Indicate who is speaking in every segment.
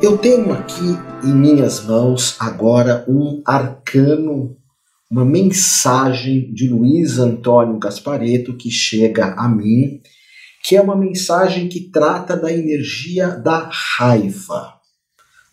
Speaker 1: Eu tenho aqui em minhas mãos agora um arcano, uma mensagem de Luiz Antônio Gaspareto que chega a mim, que é uma mensagem que trata da energia da raiva.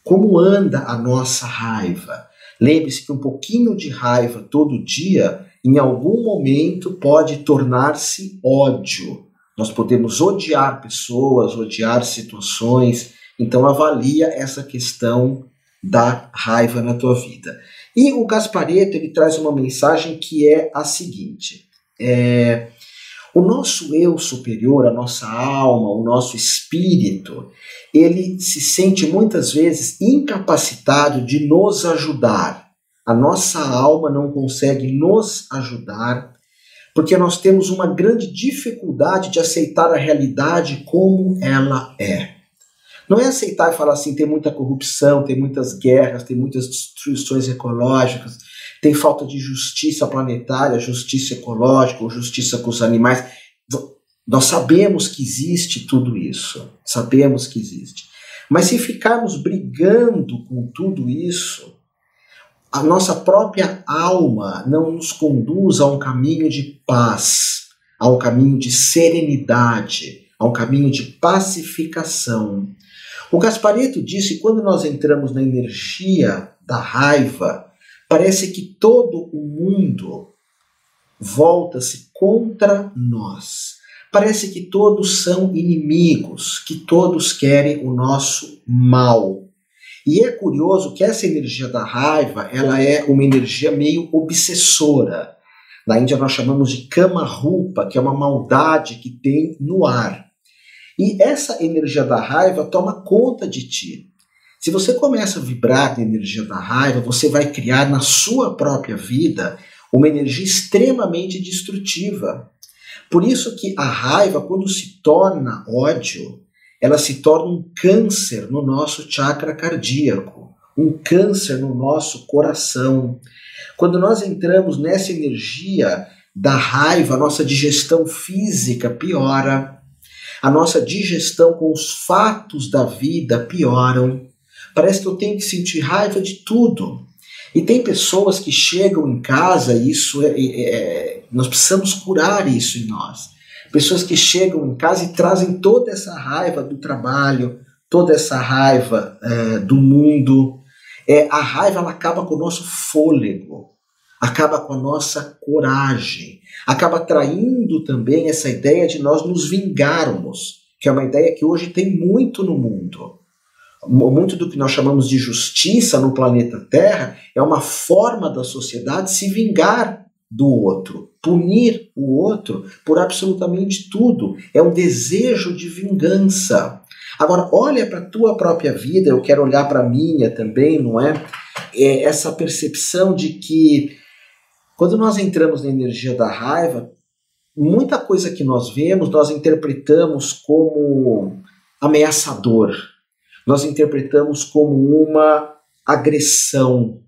Speaker 1: Como anda a nossa raiva? Lembre-se que um pouquinho de raiva todo dia, em algum momento, pode tornar-se ódio. Nós podemos odiar pessoas, odiar situações, então avalia essa questão da raiva na tua vida. E o Gaspareto ele traz uma mensagem que é a seguinte: é, o nosso eu superior, a nossa alma, o nosso espírito, ele se sente muitas vezes incapacitado de nos ajudar. A nossa alma não consegue nos ajudar porque nós temos uma grande dificuldade de aceitar a realidade como ela é. Não é aceitar e falar assim, tem muita corrupção, tem muitas guerras, tem muitas destruições ecológicas, tem falta de justiça planetária, justiça ecológica ou justiça com os animais. Nós sabemos que existe tudo isso, sabemos que existe. Mas se ficarmos brigando com tudo isso, a nossa própria alma não nos conduz a um caminho de paz, a um caminho de serenidade, a um caminho de pacificação. O Gaspareto disse: quando nós entramos na energia da raiva, parece que todo o mundo volta-se contra nós. Parece que todos são inimigos, que todos querem o nosso mal. E é curioso que essa energia da raiva, ela é uma energia meio obsessora. Na Índia nós chamamos de kama rupa, que é uma maldade que tem no ar. E essa energia da raiva toma conta de ti. Se você começa a vibrar na energia da raiva, você vai criar na sua própria vida uma energia extremamente destrutiva. Por isso que a raiva, quando se torna ódio, ela se torna um câncer no nosso chakra cardíaco, um câncer no nosso coração. Quando nós entramos nessa energia da raiva, nossa digestão física piora, a nossa digestão com os fatos da vida pioram. Parece que eu tenho que sentir raiva de tudo. E tem pessoas que chegam em casa, e isso é, é, é, nós precisamos curar isso em nós. Pessoas que chegam em casa e trazem toda essa raiva do trabalho, toda essa raiva é, do mundo. É, a raiva ela acaba com o nosso fôlego acaba com a nossa coragem, acaba traindo também essa ideia de nós nos vingarmos, que é uma ideia que hoje tem muito no mundo. Muito do que nós chamamos de justiça no planeta Terra é uma forma da sociedade se vingar do outro, punir o outro por absolutamente tudo. É um desejo de vingança. Agora, olha para a tua própria vida, eu quero olhar para a minha também, não é? é? Essa percepção de que quando nós entramos na energia da raiva, muita coisa que nós vemos, nós interpretamos como ameaçador. Nós interpretamos como uma agressão.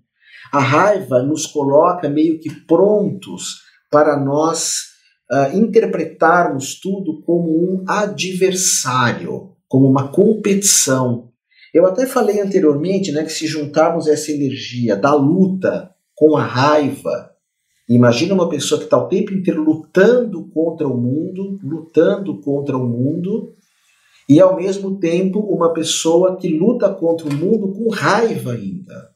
Speaker 1: A raiva nos coloca meio que prontos para nós uh, interpretarmos tudo como um adversário, como uma competição. Eu até falei anteriormente né, que se juntarmos essa energia da luta com a raiva, Imagina uma pessoa que está o tempo inteiro lutando contra o mundo, lutando contra o mundo, e ao mesmo tempo uma pessoa que luta contra o mundo com raiva ainda.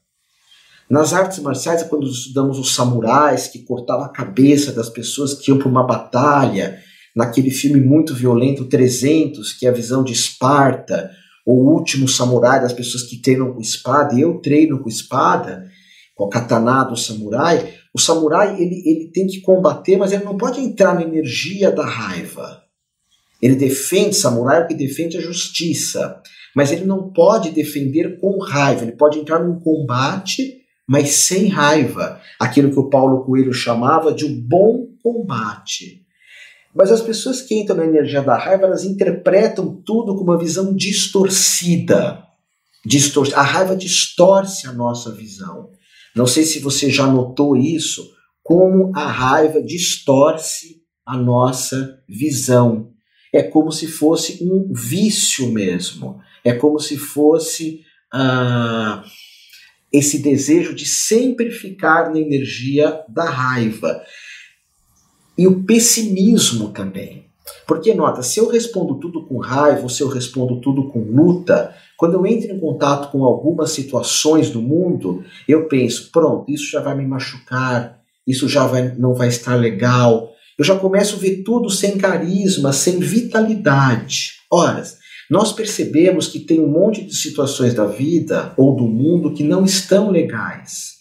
Speaker 1: Nas artes marciais, quando estudamos os samurais que cortavam a cabeça das pessoas que iam para uma batalha, naquele filme muito violento 300, que é a visão de Esparta, o último samurai das pessoas que treinam com espada, e eu treino com espada, com o katana do samurai, o samurai ele, ele tem que combater, mas ele não pode entrar na energia da raiva. Ele defende, samurai é o que defende a justiça, mas ele não pode defender com raiva. Ele pode entrar num combate, mas sem raiva. Aquilo que o Paulo Coelho chamava de um bom combate. Mas as pessoas que entram na energia da raiva, elas interpretam tudo com uma visão distorcida. Distor a raiva distorce a nossa visão. Não sei se você já notou isso, como a raiva distorce a nossa visão. É como se fosse um vício mesmo. É como se fosse ah, esse desejo de sempre ficar na energia da raiva. E o pessimismo também. Porque, nota, se eu respondo tudo com raiva, ou se eu respondo tudo com luta, quando eu entro em contato com algumas situações do mundo, eu penso, pronto, isso já vai me machucar, isso já vai, não vai estar legal. Eu já começo a ver tudo sem carisma, sem vitalidade. Ora, nós percebemos que tem um monte de situações da vida ou do mundo que não estão legais.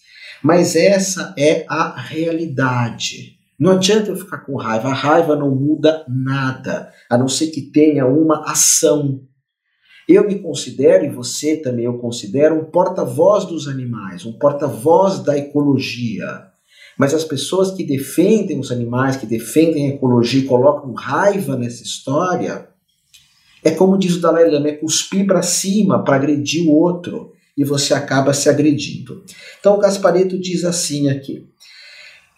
Speaker 1: Mas essa é a realidade. Não adianta eu ficar com raiva, a raiva não muda nada, a não ser que tenha uma ação. Eu me considero, e você também eu considero, um porta-voz dos animais, um porta-voz da ecologia. Mas as pessoas que defendem os animais, que defendem a ecologia e colocam raiva nessa história, é como diz o Dalai Lama, é cuspir para cima para agredir o outro e você acaba se agredindo. Então o Gaspareto diz assim aqui: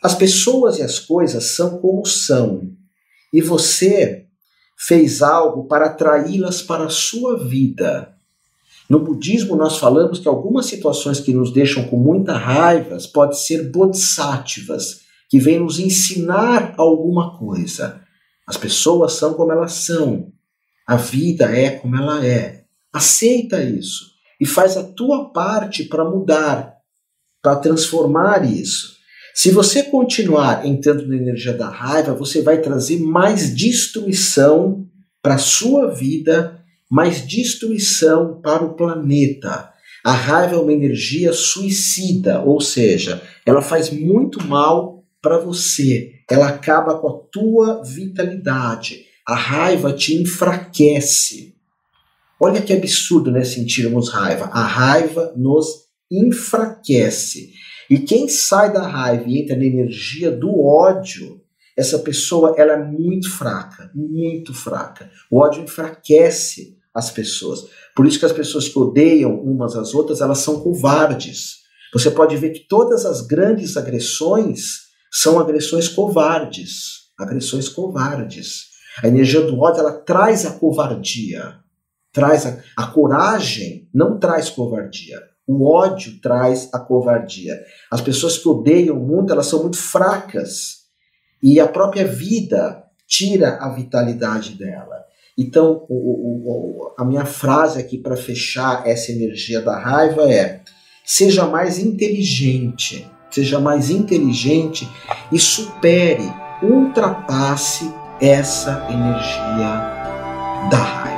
Speaker 1: as pessoas e as coisas são como são, e você fez algo para atraí-las para a sua vida. No budismo, nós falamos que algumas situações que nos deixam com muita raiva podem ser bodhisattvas, que vêm nos ensinar alguma coisa. As pessoas são como elas são, a vida é como ela é. Aceita isso e faz a tua parte para mudar, para transformar isso. Se você continuar entrando na energia da raiva, você vai trazer mais destruição para a sua vida, mais destruição para o planeta. A raiva é uma energia suicida, ou seja, ela faz muito mal para você. Ela acaba com a tua vitalidade. A raiva te enfraquece. Olha que absurdo, né? Sentirmos raiva. A raiva nos enfraquece. E quem sai da raiva e entra na energia do ódio, essa pessoa ela é muito fraca, muito fraca. O ódio enfraquece as pessoas. Por isso que as pessoas que odeiam umas às outras, elas são covardes. Você pode ver que todas as grandes agressões são agressões covardes, agressões covardes. A energia do ódio ela traz a covardia, traz a, a coragem, não traz covardia. O ódio traz a covardia. As pessoas que odeiam muito, elas são muito fracas. E a própria vida tira a vitalidade dela. Então, o, o, a minha frase aqui para fechar essa energia da raiva é: seja mais inteligente, seja mais inteligente e supere, ultrapasse essa energia da raiva.